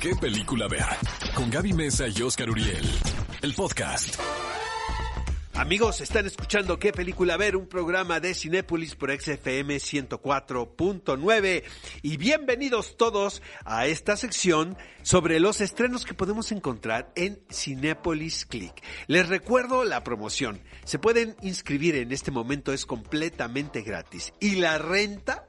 ¿Qué película ver? Con Gaby Mesa y Oscar Uriel. El podcast. Amigos, están escuchando ¿Qué película ver? Un programa de Cinépolis por XFM 104.9 y bienvenidos todos a esta sección sobre los estrenos que podemos encontrar en Cinépolis Click. Les recuerdo la promoción. Se pueden inscribir en este momento, es completamente gratis y la renta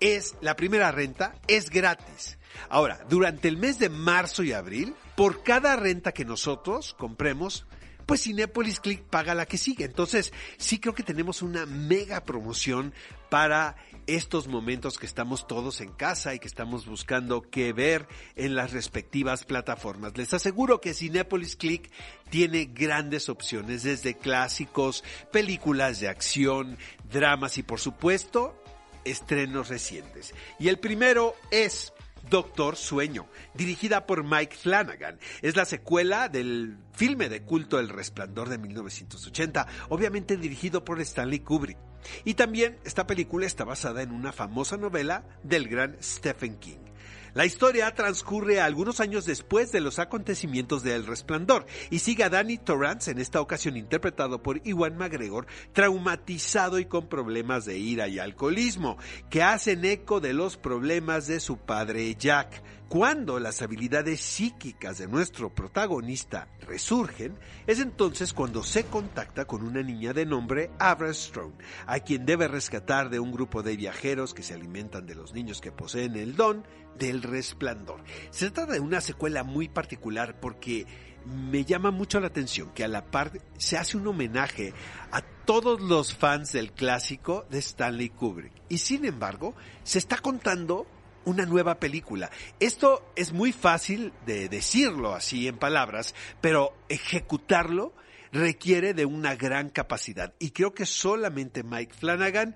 es, la primera renta es gratis. Ahora, durante el mes de marzo y abril, por cada renta que nosotros compremos, pues Cinepolis Click paga la que sigue. Entonces, sí creo que tenemos una mega promoción para estos momentos que estamos todos en casa y que estamos buscando qué ver en las respectivas plataformas. Les aseguro que Cinepolis Click tiene grandes opciones, desde clásicos, películas de acción, dramas y por supuesto, estrenos recientes. Y el primero es Doctor Sueño, dirigida por Mike Flanagan. Es la secuela del filme de culto El Resplandor de 1980, obviamente dirigido por Stanley Kubrick. Y también esta película está basada en una famosa novela del gran Stephen King. La historia transcurre algunos años después de los acontecimientos de El Resplandor y sigue a Danny Torrance, en esta ocasión interpretado por Iwan McGregor, traumatizado y con problemas de ira y alcoholismo, que hacen eco de los problemas de su padre Jack. Cuando las habilidades psíquicas de nuestro protagonista resurgen, es entonces cuando se contacta con una niña de nombre Abra Strong, a quien debe rescatar de un grupo de viajeros que se alimentan de los niños que poseen el don del resplandor. Se trata de una secuela muy particular porque me llama mucho la atención que a la par se hace un homenaje a todos los fans del clásico de Stanley Kubrick. Y sin embargo, se está contando una nueva película. Esto es muy fácil de decirlo así en palabras, pero ejecutarlo requiere de una gran capacidad. Y creo que solamente Mike Flanagan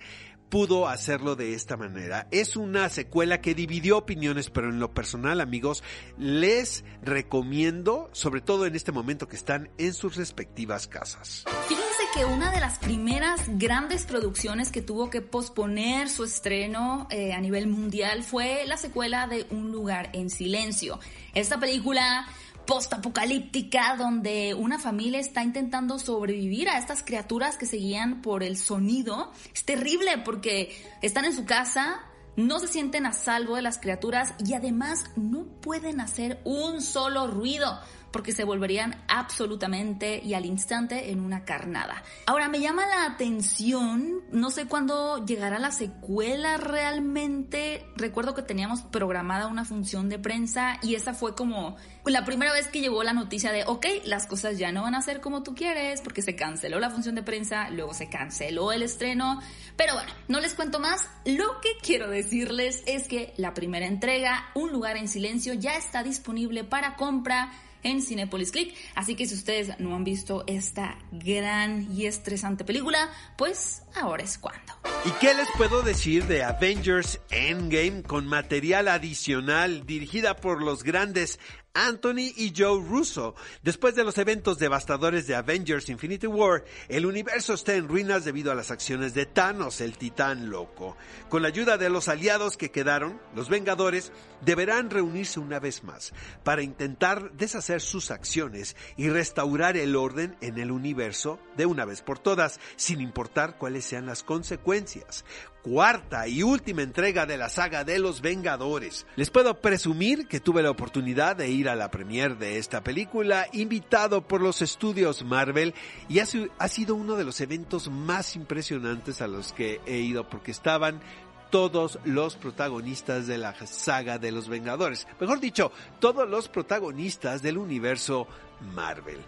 pudo hacerlo de esta manera. Es una secuela que dividió opiniones, pero en lo personal, amigos, les recomiendo, sobre todo en este momento que están en sus respectivas casas. Fíjense que una de las primeras grandes producciones que tuvo que posponer su estreno eh, a nivel mundial fue la secuela de Un lugar en silencio. Esta película postapocalíptica donde una familia está intentando sobrevivir a estas criaturas que seguían por el sonido. Es terrible porque están en su casa, no se sienten a salvo de las criaturas y además no pueden hacer un solo ruido porque se volverían absolutamente y al instante en una carnada. Ahora me llama la atención, no sé cuándo llegará la secuela realmente. Recuerdo que teníamos programada una función de prensa y esa fue como la primera vez que llegó la noticia de, ok, las cosas ya no van a ser como tú quieres porque se canceló la función de prensa, luego se canceló el estreno. Pero bueno, no les cuento más. Lo que quiero decirles es que la primera entrega, Un lugar en silencio, ya está disponible para compra en Cinepolis Click. Así que si ustedes no han visto esta gran y estresante película, pues ahora es cuando. ¿Y qué les puedo decir de Avengers Endgame con material adicional dirigida por los grandes Anthony y Joe Russo. Después de los eventos devastadores de Avengers Infinity War, el universo está en ruinas debido a las acciones de Thanos, el titán loco. Con la ayuda de los aliados que quedaron, los Vengadores deberán reunirse una vez más para intentar deshacer sus acciones y restaurar el orden en el universo de una vez por todas, sin importar cuáles sean las consecuencias cuarta y última entrega de la saga de los Vengadores. Les puedo presumir que tuve la oportunidad de ir a la premiere de esta película, invitado por los estudios Marvel, y ha, ha sido uno de los eventos más impresionantes a los que he ido porque estaban todos los protagonistas de la saga de los Vengadores. Mejor dicho, todos los protagonistas del universo Marvel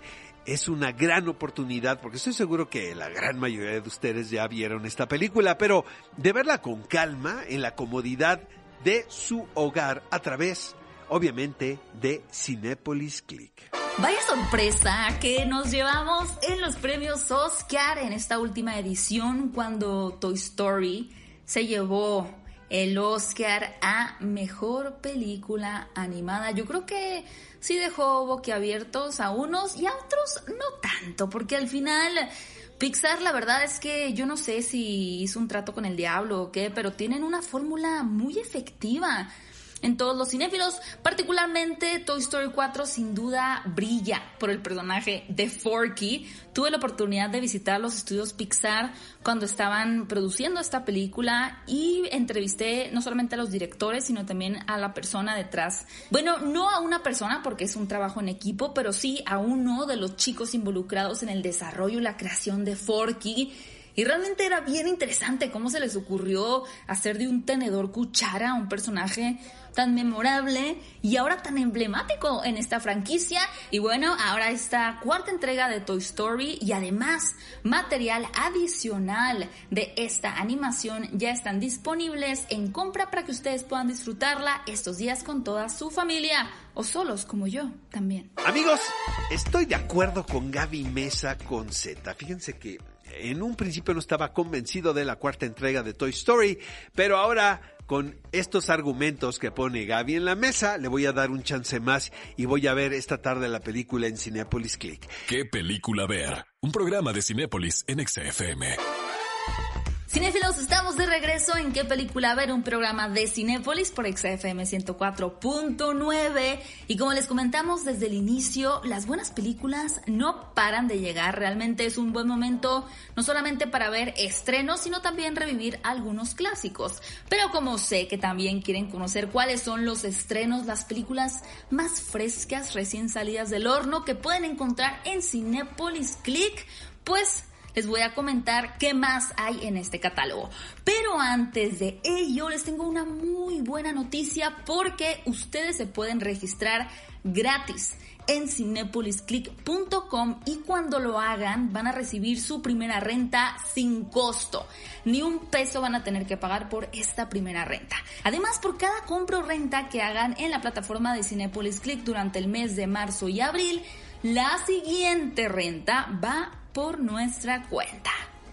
es una gran oportunidad, porque estoy seguro que la gran mayoría de ustedes ya vieron esta película, pero de verla con calma, en la comodidad de su hogar, a través, obviamente, de Cinepolis Click. Vaya sorpresa que nos llevamos en los premios Oscar en esta última edición cuando Toy Story se llevó el Oscar a Mejor Película Animada. Yo creo que sí dejó boquiabiertos a unos y a otros no tanto, porque al final Pixar la verdad es que yo no sé si hizo un trato con el diablo o qué, pero tienen una fórmula muy efectiva. En todos los cinéfilos. Particularmente Toy Story 4 sin duda brilla por el personaje de Forky. Tuve la oportunidad de visitar los estudios Pixar cuando estaban produciendo esta película y entrevisté no solamente a los directores, sino también a la persona detrás. Bueno, no a una persona porque es un trabajo en equipo, pero sí a uno de los chicos involucrados en el desarrollo y la creación de Forky y realmente era bien interesante cómo se les ocurrió hacer de un tenedor cuchara un personaje tan memorable y ahora tan emblemático en esta franquicia. Y bueno, ahora esta cuarta entrega de Toy Story y además material adicional de esta animación ya están disponibles en compra para que ustedes puedan disfrutarla estos días con toda su familia o solos como yo también. Amigos, estoy de acuerdo con Gaby Mesa con Z. Fíjense que en un principio no estaba convencido de la cuarta entrega de Toy Story, pero ahora con estos argumentos que pone Gaby en la mesa, le voy a dar un chance más y voy a ver esta tarde la película en Cinepolis Click. ¿Qué película ver? Un programa de Cinepolis en XFM. Cinefilos, estamos de regreso. En qué película ver, un programa de Cinépolis por XFM 104.9 y como les comentamos desde el inicio, las buenas películas no paran de llegar, realmente es un buen momento no solamente para ver estrenos, sino también revivir algunos clásicos. Pero como sé que también quieren conocer cuáles son los estrenos, las películas más frescas recién salidas del horno que pueden encontrar en Cinépolis Click, pues les voy a comentar qué más hay en este catálogo. Pero antes de ello, les tengo una muy buena noticia porque ustedes se pueden registrar gratis en cinepolisclick.com y cuando lo hagan van a recibir su primera renta sin costo. Ni un peso van a tener que pagar por esta primera renta. Además, por cada compra o renta que hagan en la plataforma de Cinepolis Click durante el mes de marzo y abril, la siguiente renta va por nuestra cuenta.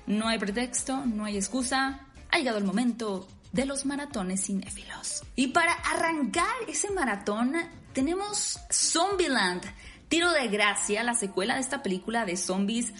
No hay pretexto, no hay excusa. Ha llegado el momento de los maratones cinéfilos. Y para arrancar ese maratón tenemos Zombieland, Tiro de Gracia, la secuela de esta película de zombies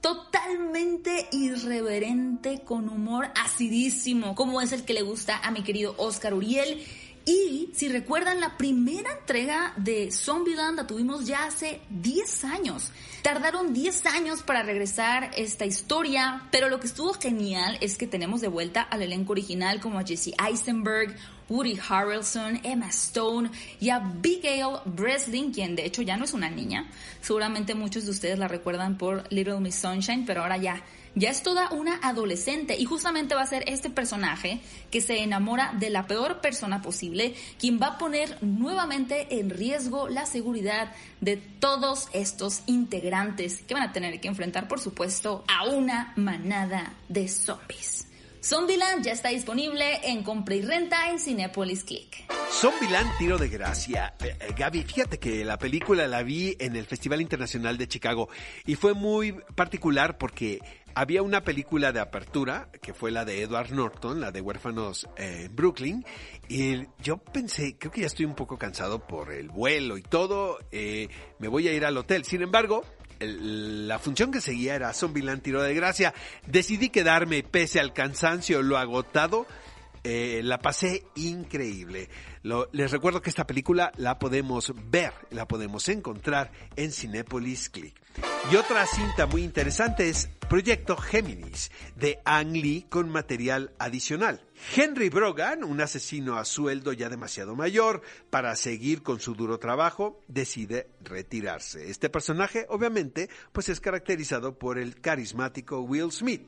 totalmente irreverente, con humor acidísimo, como es el que le gusta a mi querido Oscar Uriel y si recuerdan, la primera entrega de Zombieland la tuvimos ya hace 10 años. Tardaron 10 años para regresar esta historia, pero lo que estuvo genial es que tenemos de vuelta al elenco original como a Jesse Eisenberg, Woody Harrelson, Emma Stone y a Abigail Breslin, quien de hecho ya no es una niña. Seguramente muchos de ustedes la recuerdan por Little Miss Sunshine, pero ahora ya ya es toda una adolescente y justamente va a ser este personaje que se enamora de la peor persona posible, quien va a poner nuevamente en riesgo la seguridad de todos estos integrantes que van a tener que enfrentar, por supuesto, a una manada de zombies. Zombieland ya está disponible en compra y renta en Cinepolis Click. Zombieland Tiro de Gracia. Eh, eh, Gaby, fíjate que la película la vi en el Festival Internacional de Chicago y fue muy particular porque había una película de apertura, que fue la de Edward Norton, la de Huérfanos en Brooklyn, y yo pensé, creo que ya estoy un poco cansado por el vuelo y todo, eh, me voy a ir al hotel. Sin embargo, la función que seguía era Zombieland Tiro de Gracia. Decidí quedarme pese al cansancio, lo agotado, eh, la pasé increíble. les recuerdo que esta película la podemos ver, la podemos encontrar en Cinepolis Click. Y otra cinta muy interesante es Proyecto Géminis de Ang Lee con material adicional. Henry Brogan, un asesino a sueldo ya demasiado mayor para seguir con su duro trabajo, decide retirarse. Este personaje, obviamente, pues es caracterizado por el carismático Will Smith.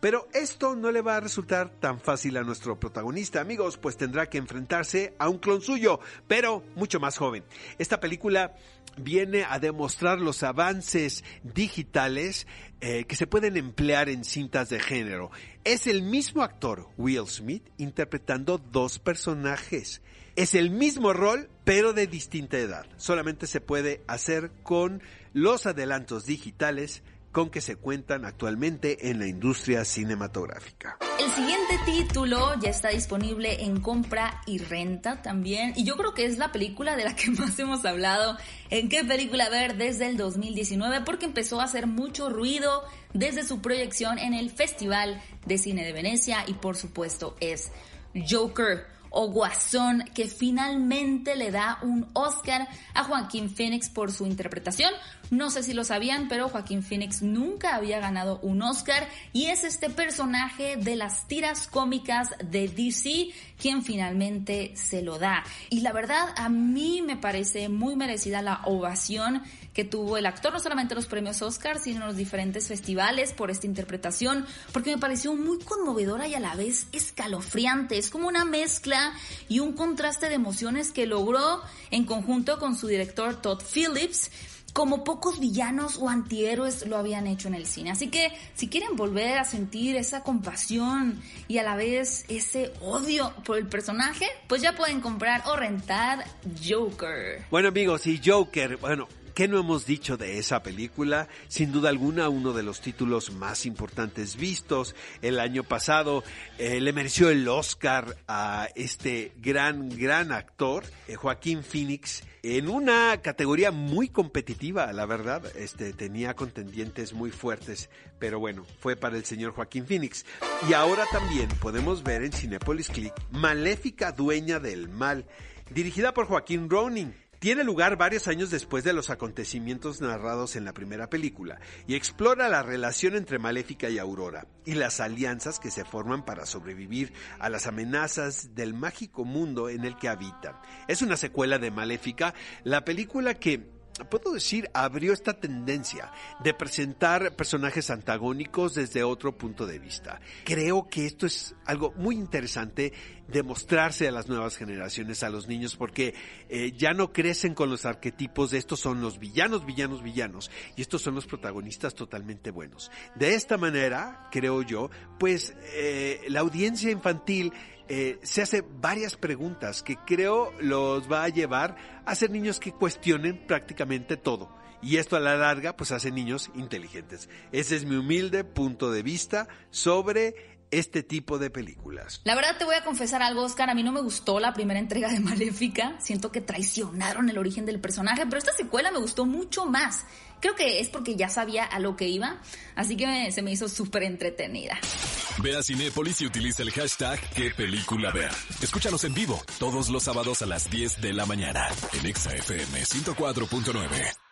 Pero esto no le va a resultar tan fácil a nuestro protagonista, amigos, pues tendrá que enfrentarse a un clon suyo, pero mucho más joven. Esta película viene a demostrar los avances digitales eh, que se pueden emplear en cintas de género. Es el mismo actor, Will Smith, interpretando dos personajes. Es el mismo rol, pero de distinta edad. Solamente se puede hacer con los adelantos digitales con que se cuentan actualmente en la industria cinematográfica. El siguiente título ya está disponible en compra y renta también. Y yo creo que es la película de la que más hemos hablado. ¿En qué película ver desde el 2019? Porque empezó a hacer mucho ruido desde su proyección en el Festival de Cine de Venecia y por supuesto es Joker o Guasón, que finalmente le da un Oscar a Joaquín Phoenix por su interpretación. No sé si lo sabían, pero Joaquín Phoenix nunca había ganado un Oscar y es este personaje de las tiras cómicas de DC quien finalmente se lo da. Y la verdad, a mí me parece muy merecida la ovación que tuvo el actor, no solamente los premios Oscar, sino en los diferentes festivales por esta interpretación, porque me pareció muy conmovedora y a la vez escalofriante. Es como una mezcla y un contraste de emociones que logró en conjunto con su director Todd Phillips como pocos villanos o antihéroes lo habían hecho en el cine. Así que si quieren volver a sentir esa compasión y a la vez ese odio por el personaje, pues ya pueden comprar o rentar Joker. Bueno amigos, y Joker, bueno, ¿Qué no hemos dicho de esa película? Sin duda alguna, uno de los títulos más importantes vistos. El año pasado eh, le mereció el Oscar a este gran, gran actor, eh, Joaquín Phoenix, en una categoría muy competitiva, la verdad. Este, tenía contendientes muy fuertes, pero bueno, fue para el señor Joaquín Phoenix. Y ahora también podemos ver en Cinepolis Click Maléfica Dueña del Mal, dirigida por Joaquín Ronin tiene lugar varios años después de los acontecimientos narrados en la primera película y explora la relación entre Maléfica y Aurora y las alianzas que se forman para sobrevivir a las amenazas del mágico mundo en el que habitan. Es una secuela de Maléfica, la película que puedo decir, abrió esta tendencia de presentar personajes antagónicos desde otro punto de vista. Creo que esto es algo muy interesante de mostrarse a las nuevas generaciones, a los niños, porque eh, ya no crecen con los arquetipos estos son los villanos, villanos, villanos, y estos son los protagonistas totalmente buenos. De esta manera, creo yo, pues eh, la audiencia infantil eh, se hace varias preguntas que creo los va a llevar a ser niños que cuestionen prácticamente todo. Y esto a la larga pues hace niños inteligentes. Ese es mi humilde punto de vista sobre este tipo de películas. La verdad te voy a confesar algo, Oscar, a mí no me gustó la primera entrega de Maléfica, siento que traicionaron el origen del personaje, pero esta secuela me gustó mucho más. Creo que es porque ya sabía a lo que iba, así que se me hizo súper entretenida. Ve a Cinépolis y utiliza el hashtag qué película ver. Escúchanos en vivo todos los sábados a las 10 de la mañana en ExaFM 104.9.